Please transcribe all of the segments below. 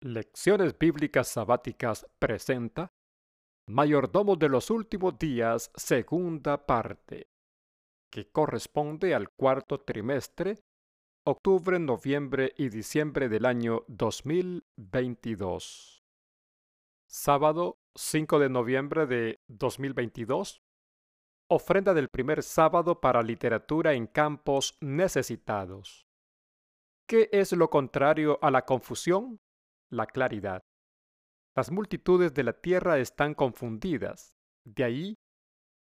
Lecciones Bíblicas Sabáticas presenta Mayordomo de los Últimos Días, segunda parte, que corresponde al cuarto trimestre, octubre, noviembre y diciembre del año 2022. Sábado 5 de noviembre de 2022. Ofrenda del primer sábado para literatura en campos necesitados. ¿Qué es lo contrario a la confusión? La claridad. Las multitudes de la tierra están confundidas. De ahí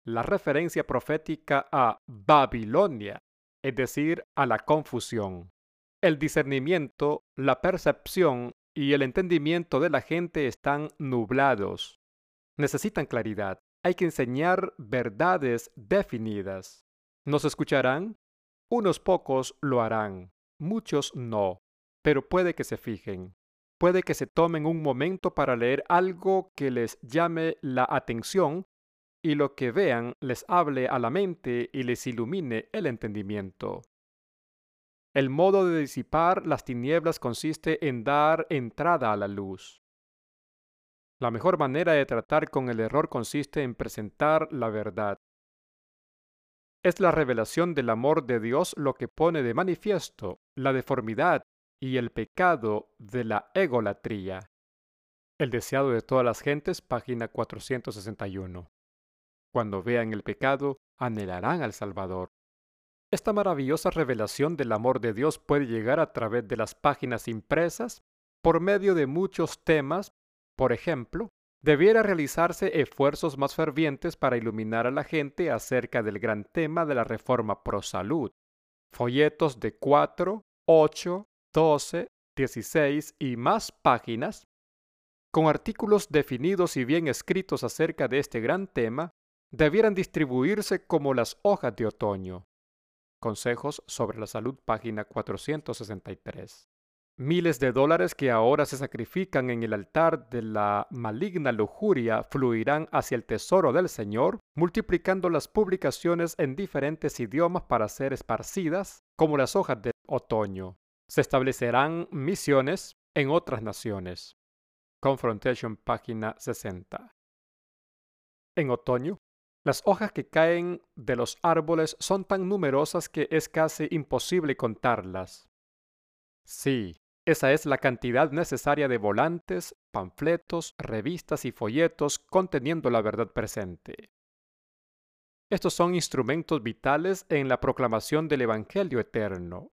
la referencia profética a Babilonia, es decir, a la confusión. El discernimiento, la percepción y el entendimiento de la gente están nublados. Necesitan claridad. Hay que enseñar verdades definidas. ¿Nos escucharán? Unos pocos lo harán, muchos no, pero puede que se fijen puede que se tomen un momento para leer algo que les llame la atención y lo que vean les hable a la mente y les ilumine el entendimiento. El modo de disipar las tinieblas consiste en dar entrada a la luz. La mejor manera de tratar con el error consiste en presentar la verdad. Es la revelación del amor de Dios lo que pone de manifiesto la deformidad y el pecado de la egolatría. El deseado de todas las gentes, página 461. Cuando vean el pecado, anhelarán al Salvador. Esta maravillosa revelación del amor de Dios puede llegar a través de las páginas impresas por medio de muchos temas. Por ejemplo, debiera realizarse esfuerzos más fervientes para iluminar a la gente acerca del gran tema de la reforma pro salud. Folletos de 4, 8, 12, 16 y más páginas, con artículos definidos y bien escritos acerca de este gran tema, debieran distribuirse como las hojas de otoño. Consejos sobre la salud, página 463. Miles de dólares que ahora se sacrifican en el altar de la maligna lujuria fluirán hacia el tesoro del Señor, multiplicando las publicaciones en diferentes idiomas para ser esparcidas como las hojas de otoño se establecerán misiones en otras naciones. Confrontation, página 60. En otoño, las hojas que caen de los árboles son tan numerosas que es casi imposible contarlas. Sí, esa es la cantidad necesaria de volantes, panfletos, revistas y folletos conteniendo la verdad presente. Estos son instrumentos vitales en la proclamación del Evangelio eterno,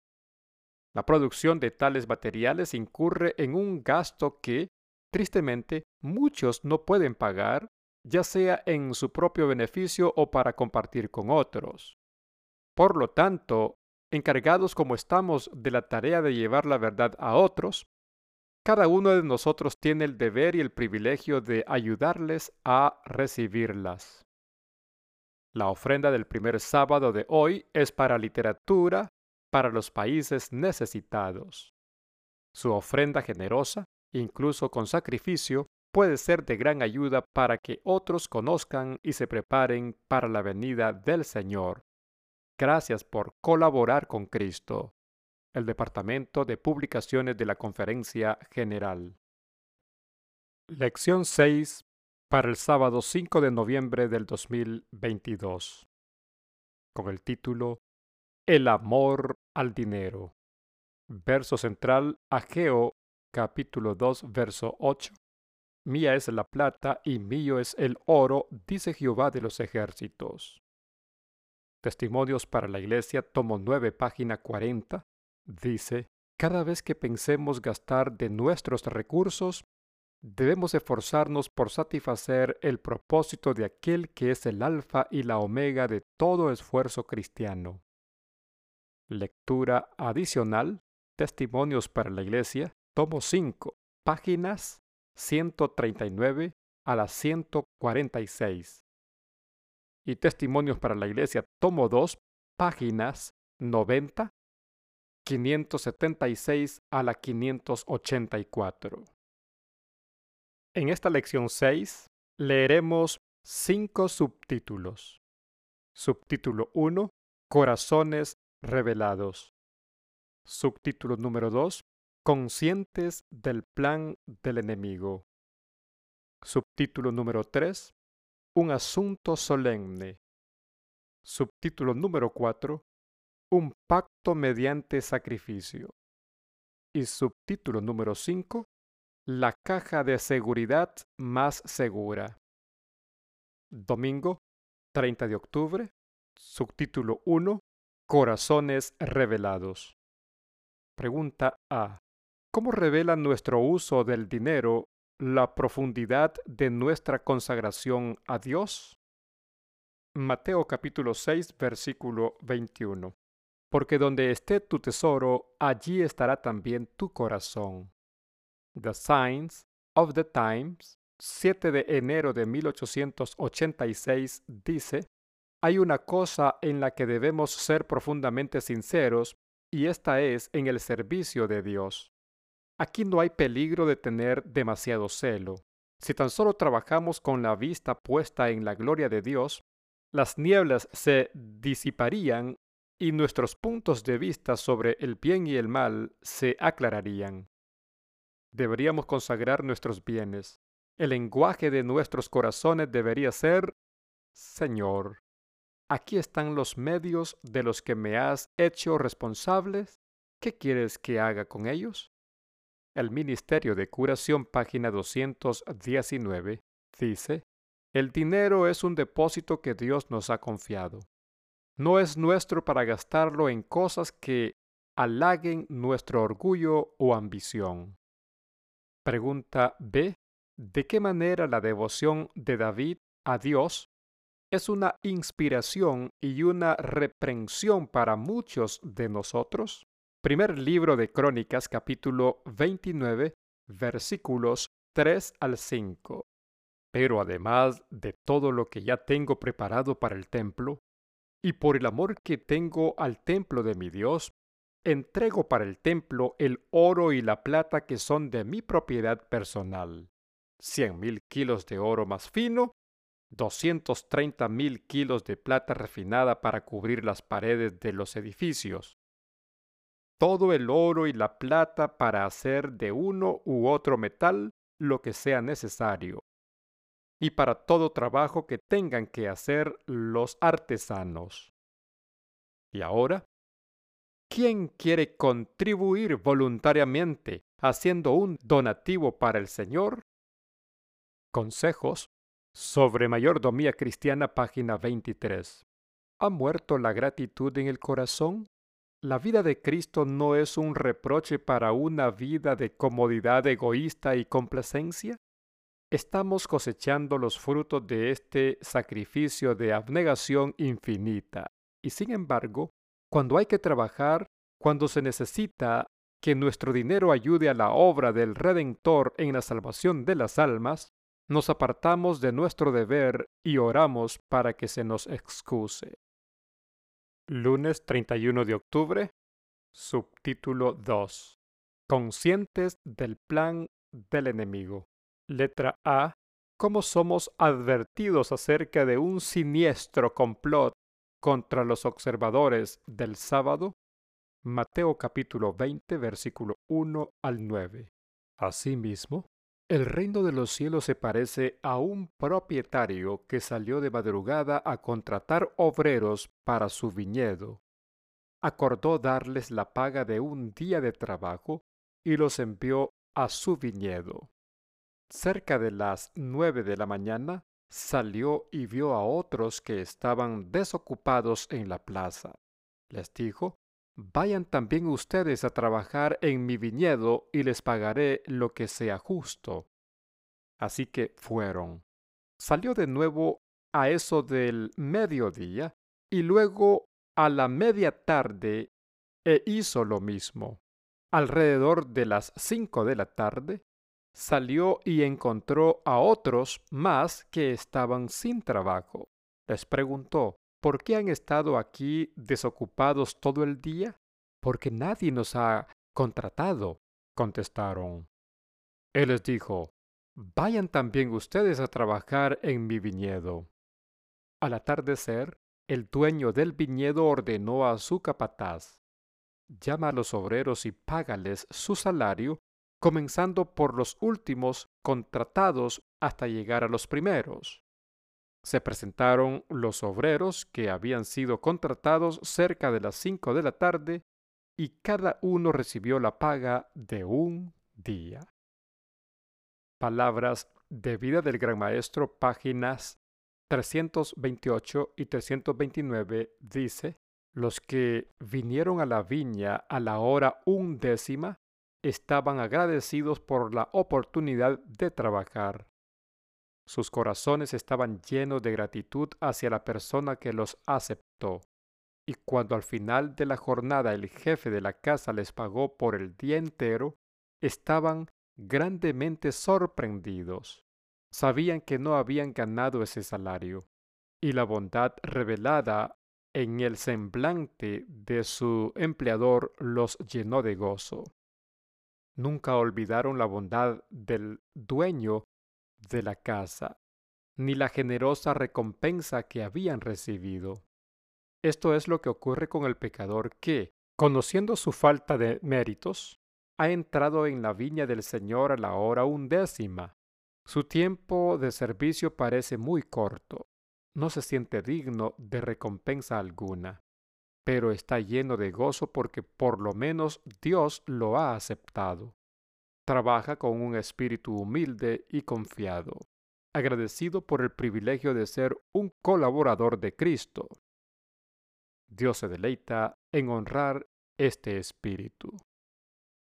la producción de tales materiales incurre en un gasto que, tristemente, muchos no pueden pagar, ya sea en su propio beneficio o para compartir con otros. Por lo tanto, encargados como estamos de la tarea de llevar la verdad a otros, cada uno de nosotros tiene el deber y el privilegio de ayudarles a recibirlas. La ofrenda del primer sábado de hoy es para literatura, para los países necesitados. Su ofrenda generosa, incluso con sacrificio, puede ser de gran ayuda para que otros conozcan y se preparen para la venida del Señor. Gracias por colaborar con Cristo. El Departamento de Publicaciones de la Conferencia General. Lección 6 para el sábado 5 de noviembre del 2022. Con el título El amor al dinero. Verso central, Ageo, capítulo 2, verso 8. Mía es la plata y mío es el oro, dice Jehová de los ejércitos. Testimonios para la Iglesia, tomo 9, página 40, dice, cada vez que pensemos gastar de nuestros recursos, debemos esforzarnos por satisfacer el propósito de aquel que es el alfa y la omega de todo esfuerzo cristiano. Lectura adicional, Testimonios para la Iglesia, tomo 5, páginas 139 a las 146. Y Testimonios para la Iglesia, tomo 2, páginas 90, 576 a la 584. En esta lección 6 leeremos cinco subtítulos. Subtítulo 1, Corazones revelados. Subtítulo número 2. Conscientes del plan del enemigo. Subtítulo número 3. Un asunto solemne. Subtítulo número 4. Un pacto mediante sacrificio. Y subtítulo número 5. La caja de seguridad más segura. Domingo 30 de octubre. Subtítulo 1. Corazones revelados. Pregunta A. ¿Cómo revela nuestro uso del dinero la profundidad de nuestra consagración a Dios? Mateo capítulo 6 versículo 21. Porque donde esté tu tesoro, allí estará también tu corazón. The Signs of the Times, 7 de enero de 1886, dice, hay una cosa en la que debemos ser profundamente sinceros, y esta es en el servicio de Dios. Aquí no hay peligro de tener demasiado celo. Si tan solo trabajamos con la vista puesta en la gloria de Dios, las nieblas se disiparían y nuestros puntos de vista sobre el bien y el mal se aclararían. Deberíamos consagrar nuestros bienes. El lenguaje de nuestros corazones debería ser, Señor, aquí están los medios de los que me has hecho responsables. ¿Qué quieres que haga con ellos? El Ministerio de Curación, página 219, dice, El dinero es un depósito que Dios nos ha confiado. No es nuestro para gastarlo en cosas que halaguen nuestro orgullo o ambición. Pregunta B. ¿De qué manera la devoción de David a Dios es una inspiración y una reprensión para muchos de nosotros? Primer libro de Crónicas capítulo 29 versículos 3 al 5. Pero además de todo lo que ya tengo preparado para el templo, y por el amor que tengo al templo de mi Dios, entrego para el templo el oro y la plata que son de mi propiedad personal. Cien mil kilos de oro más fino, doscientos treinta mil kilos de plata refinada para cubrir las paredes de los edificios, todo el oro y la plata para hacer de uno u otro metal lo que sea necesario, y para todo trabajo que tengan que hacer los artesanos. Y ahora, ¿quién quiere contribuir voluntariamente haciendo un donativo para el Señor? Consejos sobre mayordomía cristiana, página 23. ¿Ha muerto la gratitud en el corazón? La vida de Cristo no es un reproche para una vida de comodidad egoísta y complacencia. Estamos cosechando los frutos de este sacrificio de abnegación infinita. Y sin embargo, cuando hay que trabajar, cuando se necesita que nuestro dinero ayude a la obra del Redentor en la salvación de las almas, nos apartamos de nuestro deber y oramos para que se nos excuse. Lunes 31 de octubre. Subtítulo 2. Conscientes del plan del enemigo. Letra A. ¿Cómo somos advertidos acerca de un siniestro complot contra los observadores del sábado? Mateo capítulo 20 versículo 1 al 9. Asimismo, el reino de los cielos se parece a un propietario que salió de madrugada a contratar obreros para su viñedo. Acordó darles la paga de un día de trabajo y los envió a su viñedo. Cerca de las nueve de la mañana salió y vio a otros que estaban desocupados en la plaza. Les dijo, Vayan también ustedes a trabajar en mi viñedo y les pagaré lo que sea justo. Así que fueron. Salió de nuevo a eso del mediodía y luego a la media tarde e hizo lo mismo. Alrededor de las cinco de la tarde salió y encontró a otros más que estaban sin trabajo. Les preguntó, ¿Por qué han estado aquí desocupados todo el día? Porque nadie nos ha contratado, contestaron. Él les dijo, Vayan también ustedes a trabajar en mi viñedo. Al atardecer, el dueño del viñedo ordenó a su capataz, llama a los obreros y págales su salario, comenzando por los últimos contratados hasta llegar a los primeros. Se presentaron los obreros que habían sido contratados cerca de las cinco de la tarde y cada uno recibió la paga de un día. Palabras de vida del Gran Maestro, páginas 328 y 329, dice, los que vinieron a la viña a la hora undécima estaban agradecidos por la oportunidad de trabajar. Sus corazones estaban llenos de gratitud hacia la persona que los aceptó. Y cuando al final de la jornada el jefe de la casa les pagó por el día entero, estaban grandemente sorprendidos. Sabían que no habían ganado ese salario, y la bondad revelada en el semblante de su empleador los llenó de gozo. Nunca olvidaron la bondad del dueño de la casa, ni la generosa recompensa que habían recibido. Esto es lo que ocurre con el pecador que, conociendo su falta de méritos, ha entrado en la viña del Señor a la hora undécima. Su tiempo de servicio parece muy corto. No se siente digno de recompensa alguna, pero está lleno de gozo porque por lo menos Dios lo ha aceptado. Trabaja con un espíritu humilde y confiado, agradecido por el privilegio de ser un colaborador de Cristo. Dios se deleita en honrar este espíritu.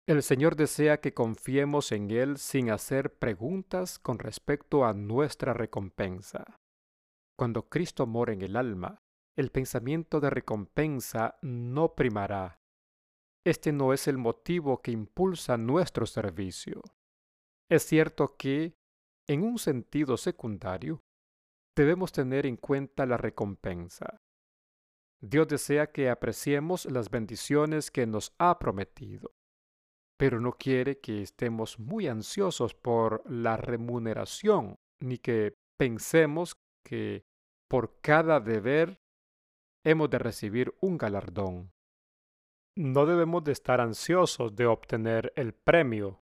El Señor desea que confiemos en Él sin hacer preguntas con respecto a nuestra recompensa. Cuando Cristo mora en el alma, el pensamiento de recompensa no primará. Este no es el motivo que impulsa nuestro servicio. Es cierto que, en un sentido secundario, debemos tener en cuenta la recompensa. Dios desea que apreciemos las bendiciones que nos ha prometido, pero no quiere que estemos muy ansiosos por la remuneración, ni que pensemos que por cada deber hemos de recibir un galardón. No debemos de estar ansiosos de obtener el premio,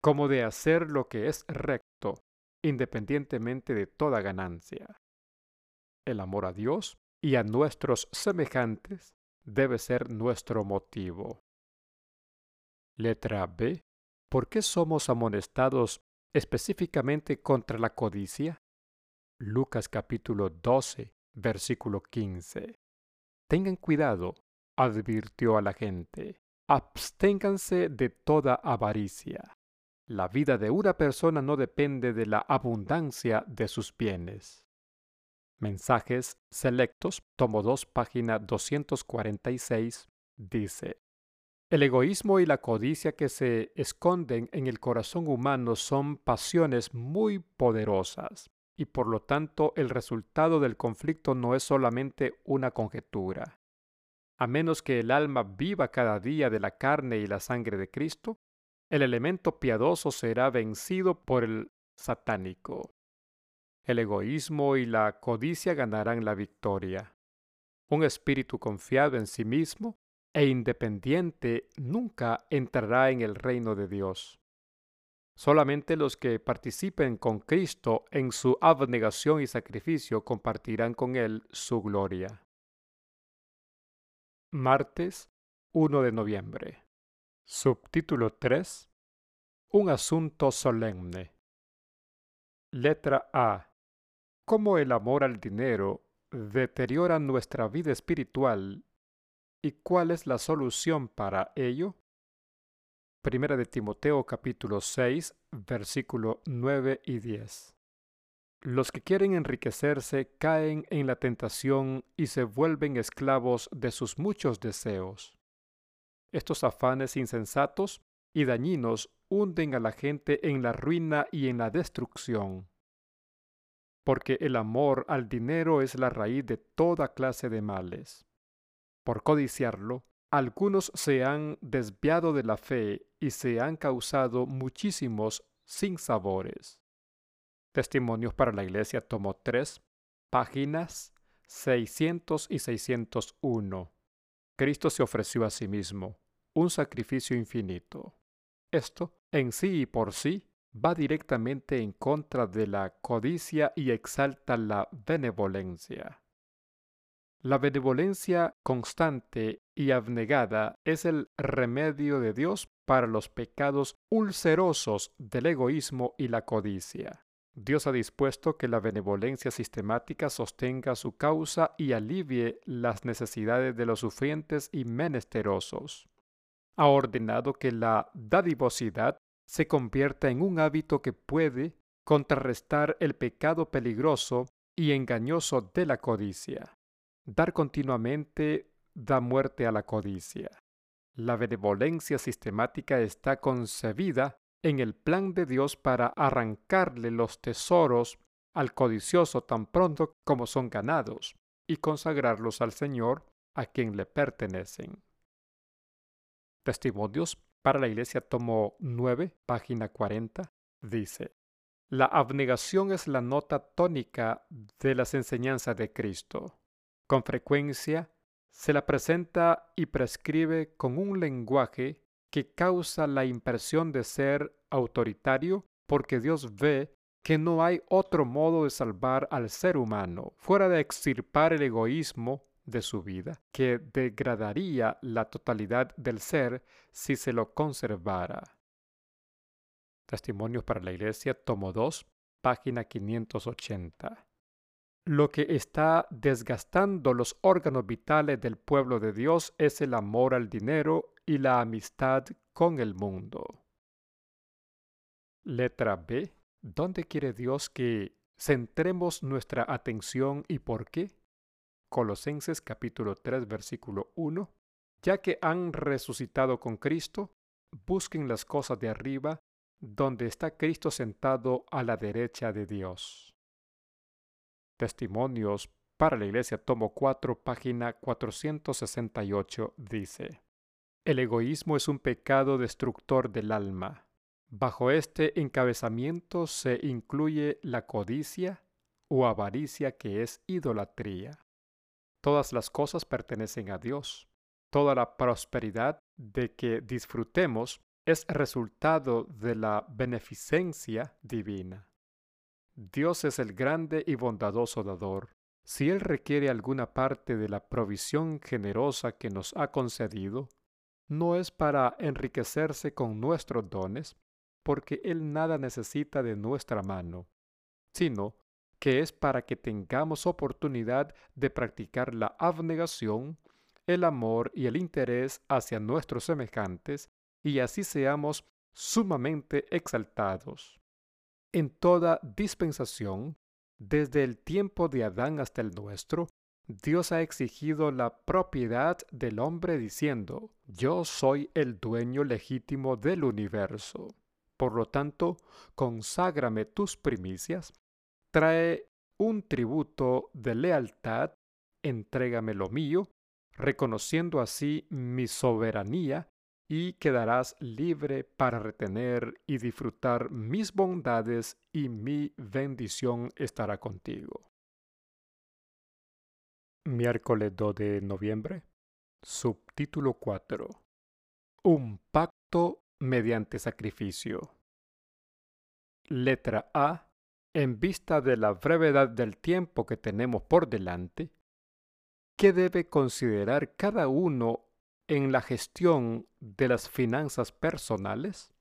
como de hacer lo que es recto, independientemente de toda ganancia. El amor a Dios y a nuestros semejantes debe ser nuestro motivo. Letra B. ¿Por qué somos amonestados específicamente contra la codicia? Lucas capítulo 12, versículo 15. Tengan cuidado, advirtió a la gente. Absténganse de toda avaricia. La vida de una persona no depende de la abundancia de sus bienes. Mensajes Selectos, tomo 2, página 246, dice, El egoísmo y la codicia que se esconden en el corazón humano son pasiones muy poderosas, y por lo tanto el resultado del conflicto no es solamente una conjetura. A menos que el alma viva cada día de la carne y la sangre de Cristo, el elemento piadoso será vencido por el satánico el egoísmo y la codicia ganarán la victoria. Un espíritu confiado en sí mismo e independiente nunca entrará en el reino de Dios. Solamente los que participen con Cristo en su abnegación y sacrificio compartirán con Él su gloria. Martes 1 de noviembre. Subtítulo 3. Un asunto solemne. Letra A cómo el amor al dinero deteriora nuestra vida espiritual y cuál es la solución para ello? Primera de Timoteo capítulo 6, versículo 9 y 10. Los que quieren enriquecerse caen en la tentación y se vuelven esclavos de sus muchos deseos. Estos afanes insensatos y dañinos hunden a la gente en la ruina y en la destrucción porque el amor al dinero es la raíz de toda clase de males. Por codiciarlo, algunos se han desviado de la fe y se han causado muchísimos sinsabores. Testimonios para la Iglesia, tomo 3, páginas 600 y 601. Cristo se ofreció a sí mismo, un sacrificio infinito. Esto, en sí y por sí, va directamente en contra de la codicia y exalta la benevolencia. La benevolencia constante y abnegada es el remedio de Dios para los pecados ulcerosos del egoísmo y la codicia. Dios ha dispuesto que la benevolencia sistemática sostenga su causa y alivie las necesidades de los sufrientes y menesterosos. Ha ordenado que la dadivosidad se convierta en un hábito que puede contrarrestar el pecado peligroso y engañoso de la codicia. Dar continuamente da muerte a la codicia. La benevolencia sistemática está concebida en el plan de Dios para arrancarle los tesoros al codicioso tan pronto como son ganados y consagrarlos al Señor a quien le pertenecen. Testimonios para la Iglesia, tomo 9, página 40, dice, La abnegación es la nota tónica de las enseñanzas de Cristo. Con frecuencia se la presenta y prescribe con un lenguaje que causa la impresión de ser autoritario porque Dios ve que no hay otro modo de salvar al ser humano fuera de extirpar el egoísmo de su vida, que degradaría la totalidad del ser si se lo conservara. Testimonios para la Iglesia, tomo 2, página 580. Lo que está desgastando los órganos vitales del pueblo de Dios es el amor al dinero y la amistad con el mundo. Letra B. ¿Dónde quiere Dios que centremos nuestra atención y por qué? Colosenses capítulo 3 versículo 1. Ya que han resucitado con Cristo, busquen las cosas de arriba, donde está Cristo sentado a la derecha de Dios. Testimonios para la Iglesia, tomo 4, página 468, dice, El egoísmo es un pecado destructor del alma. Bajo este encabezamiento se incluye la codicia o avaricia que es idolatría. Todas las cosas pertenecen a Dios. Toda la prosperidad de que disfrutemos es resultado de la beneficencia divina. Dios es el grande y bondadoso dador. Si Él requiere alguna parte de la provisión generosa que nos ha concedido, no es para enriquecerse con nuestros dones, porque Él nada necesita de nuestra mano, sino que es para que tengamos oportunidad de practicar la abnegación, el amor y el interés hacia nuestros semejantes, y así seamos sumamente exaltados. En toda dispensación, desde el tiempo de Adán hasta el nuestro, Dios ha exigido la propiedad del hombre diciendo, yo soy el dueño legítimo del universo. Por lo tanto, conságrame tus primicias trae un tributo de lealtad, entrégame lo mío, reconociendo así mi soberanía, y quedarás libre para retener y disfrutar mis bondades y mi bendición estará contigo. Miércoles 2 de noviembre. Subtítulo 4. Un pacto mediante sacrificio. Letra A en vista de la brevedad del tiempo que tenemos por delante, ¿qué debe considerar cada uno en la gestión de las finanzas personales?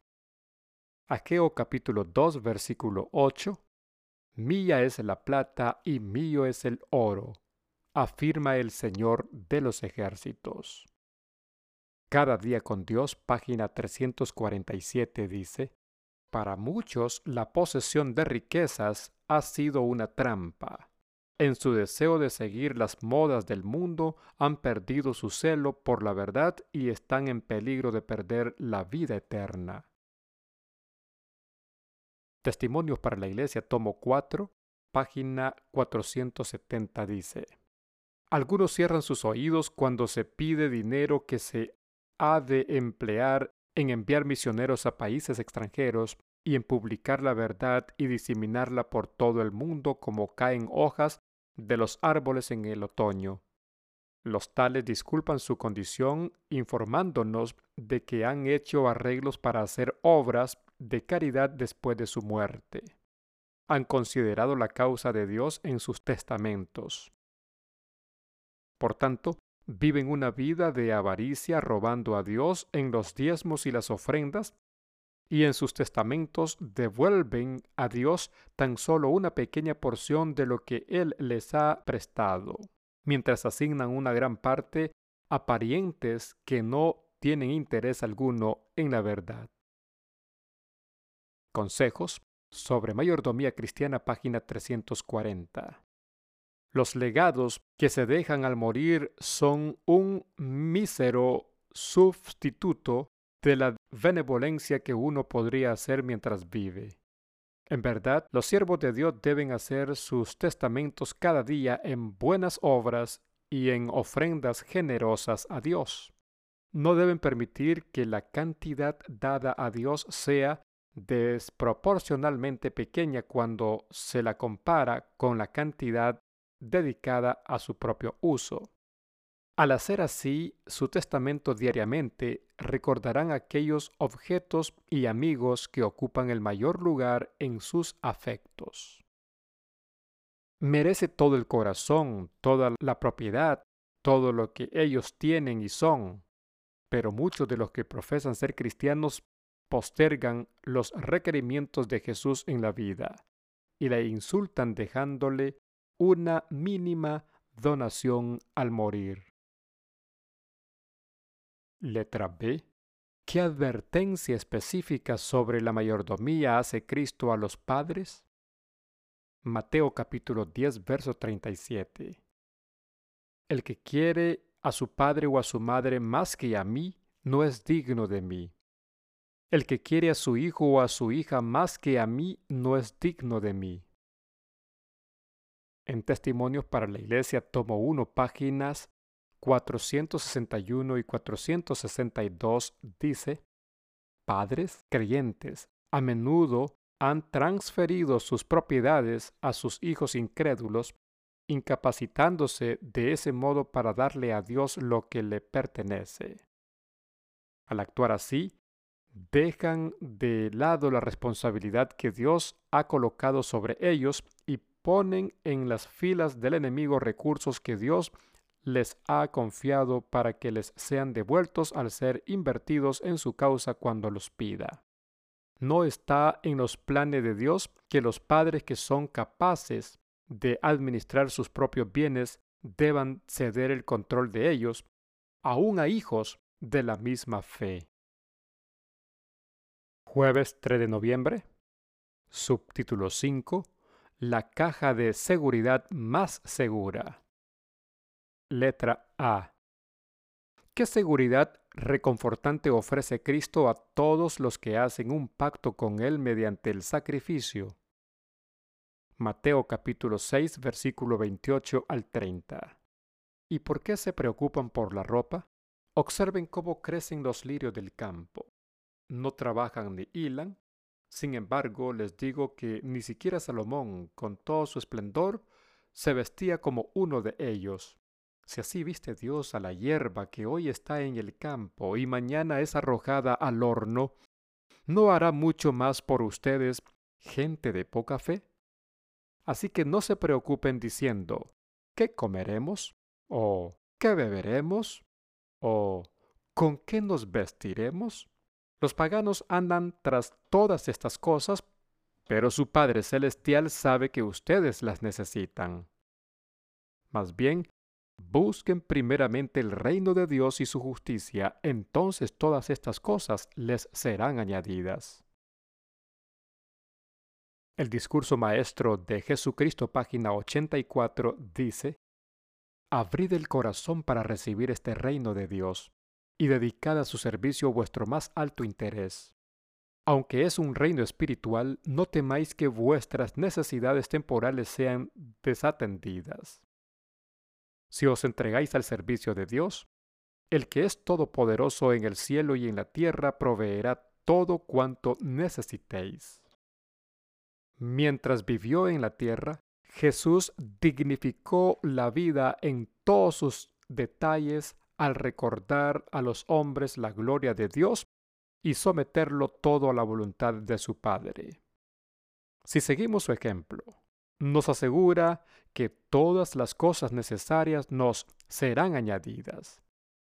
Aqueo capítulo 2 versículo 8 Mía es la plata y mío es el oro, afirma el Señor de los ejércitos. Cada día con Dios, página 347 dice, para muchos, la posesión de riquezas ha sido una trampa. En su deseo de seguir las modas del mundo, han perdido su celo por la verdad y están en peligro de perder la vida eterna. Testimonios para la Iglesia, tomo 4, página 470 dice, Algunos cierran sus oídos cuando se pide dinero que se ha de emplear en enviar misioneros a países extranjeros y en publicar la verdad y diseminarla por todo el mundo como caen hojas de los árboles en el otoño. Los tales disculpan su condición informándonos de que han hecho arreglos para hacer obras de caridad después de su muerte. Han considerado la causa de Dios en sus testamentos. Por tanto, viven una vida de avaricia robando a Dios en los diezmos y las ofrendas, y en sus testamentos devuelven a Dios tan solo una pequeña porción de lo que Él les ha prestado mientras asignan una gran parte a parientes que no tienen interés alguno en la verdad. Consejos sobre mayordomía cristiana, página 340. Los legados que se dejan al morir son un mísero sustituto de la benevolencia que uno podría hacer mientras vive. En verdad, los siervos de Dios deben hacer sus testamentos cada día en buenas obras y en ofrendas generosas a Dios. No deben permitir que la cantidad dada a Dios sea desproporcionalmente pequeña cuando se la compara con la cantidad dedicada a su propio uso. Al hacer así su testamento diariamente, recordarán aquellos objetos y amigos que ocupan el mayor lugar en sus afectos. Merece todo el corazón, toda la propiedad, todo lo que ellos tienen y son, pero muchos de los que profesan ser cristianos postergan los requerimientos de Jesús en la vida y le insultan dejándole una mínima donación al morir. Letra B. ¿Qué advertencia específica sobre la mayordomía hace Cristo a los padres? Mateo capítulo 10, verso 37. El que quiere a su padre o a su madre más que a mí, no es digno de mí. El que quiere a su hijo o a su hija más que a mí, no es digno de mí. En Testimonios para la Iglesia, tomo 1, páginas 461 y 462 dice, Padres creyentes a menudo han transferido sus propiedades a sus hijos incrédulos, incapacitándose de ese modo para darle a Dios lo que le pertenece. Al actuar así, dejan de lado la responsabilidad que Dios ha colocado sobre ellos y ponen en las filas del enemigo recursos que Dios les ha confiado para que les sean devueltos al ser invertidos en su causa cuando los pida. No está en los planes de Dios que los padres que son capaces de administrar sus propios bienes deban ceder el control de ellos, aun a hijos de la misma fe. Jueves 3 de noviembre. Subtítulo 5. La caja de seguridad más segura. Letra A. ¿Qué seguridad reconfortante ofrece Cristo a todos los que hacen un pacto con Él mediante el sacrificio? Mateo capítulo 6 versículo 28 al 30. ¿Y por qué se preocupan por la ropa? Observen cómo crecen los lirios del campo. No trabajan ni hilan. Sin embargo, les digo que ni siquiera Salomón, con todo su esplendor, se vestía como uno de ellos. Si así viste Dios a la hierba que hoy está en el campo y mañana es arrojada al horno, ¿no hará mucho más por ustedes, gente de poca fe? Así que no se preocupen diciendo, ¿qué comeremos? ¿O qué beberemos? ¿O con qué nos vestiremos? Los paganos andan tras todas estas cosas, pero su Padre Celestial sabe que ustedes las necesitan. Más bien, Busquen primeramente el reino de Dios y su justicia, entonces todas estas cosas les serán añadidas. El discurso maestro de Jesucristo, página 84, dice, Abrid el corazón para recibir este reino de Dios, y dedicad a su servicio vuestro más alto interés. Aunque es un reino espiritual, no temáis que vuestras necesidades temporales sean desatendidas. Si os entregáis al servicio de Dios, el que es todopoderoso en el cielo y en la tierra proveerá todo cuanto necesitéis. Mientras vivió en la tierra, Jesús dignificó la vida en todos sus detalles al recordar a los hombres la gloria de Dios y someterlo todo a la voluntad de su Padre. Si seguimos su ejemplo, nos asegura que todas las cosas necesarias nos serán añadidas.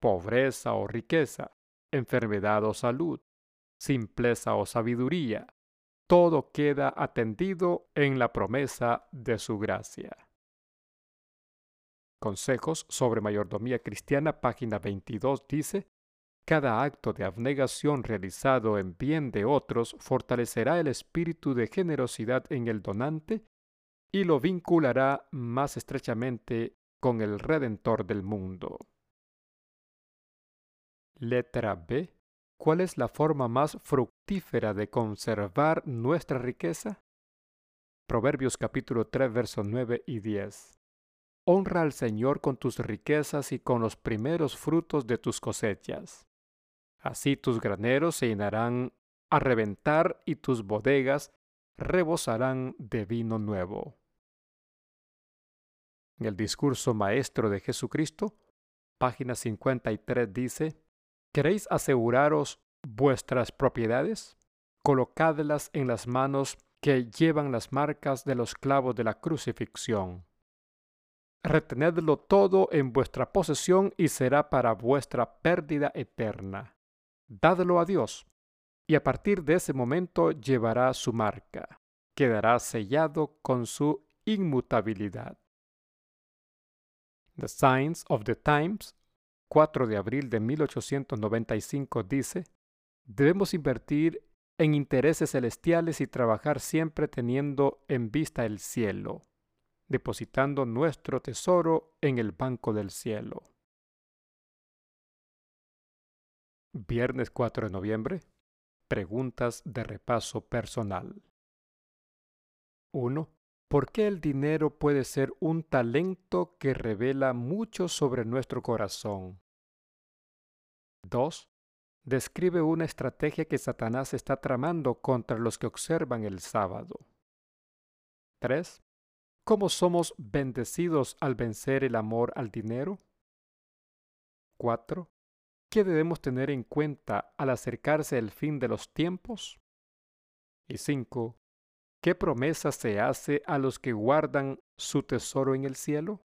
Pobreza o riqueza, enfermedad o salud, simpleza o sabiduría, todo queda atendido en la promesa de su gracia. Consejos sobre Mayordomía Cristiana, página 22, dice, Cada acto de abnegación realizado en bien de otros fortalecerá el espíritu de generosidad en el donante y lo vinculará más estrechamente con el Redentor del mundo. Letra B. ¿Cuál es la forma más fructífera de conservar nuestra riqueza? Proverbios capítulo 3 versos 9 y 10. Honra al Señor con tus riquezas y con los primeros frutos de tus cosechas. Así tus graneros se llenarán a reventar y tus bodegas rebosarán de vino nuevo. En el discurso maestro de Jesucristo, página 53 dice, ¿Queréis aseguraros vuestras propiedades? Colocadlas en las manos que llevan las marcas de los clavos de la crucifixión. Retenedlo todo en vuestra posesión y será para vuestra pérdida eterna. Dadlo a Dios, y a partir de ese momento llevará su marca. Quedará sellado con su inmutabilidad. The Signs of the Times, 4 de abril de 1895 dice, debemos invertir en intereses celestiales y trabajar siempre teniendo en vista el cielo depositando nuestro tesoro en el banco del cielo. Viernes 4 de noviembre. Preguntas de repaso personal. 1. ¿Por qué el dinero puede ser un talento que revela mucho sobre nuestro corazón? 2. Describe una estrategia que Satanás está tramando contra los que observan el sábado. 3. ¿Cómo somos bendecidos al vencer el amor al dinero? 4. ¿Qué debemos tener en cuenta al acercarse el fin de los tiempos? Y 5. ¿Qué promesa se hace a los que guardan su tesoro en el cielo?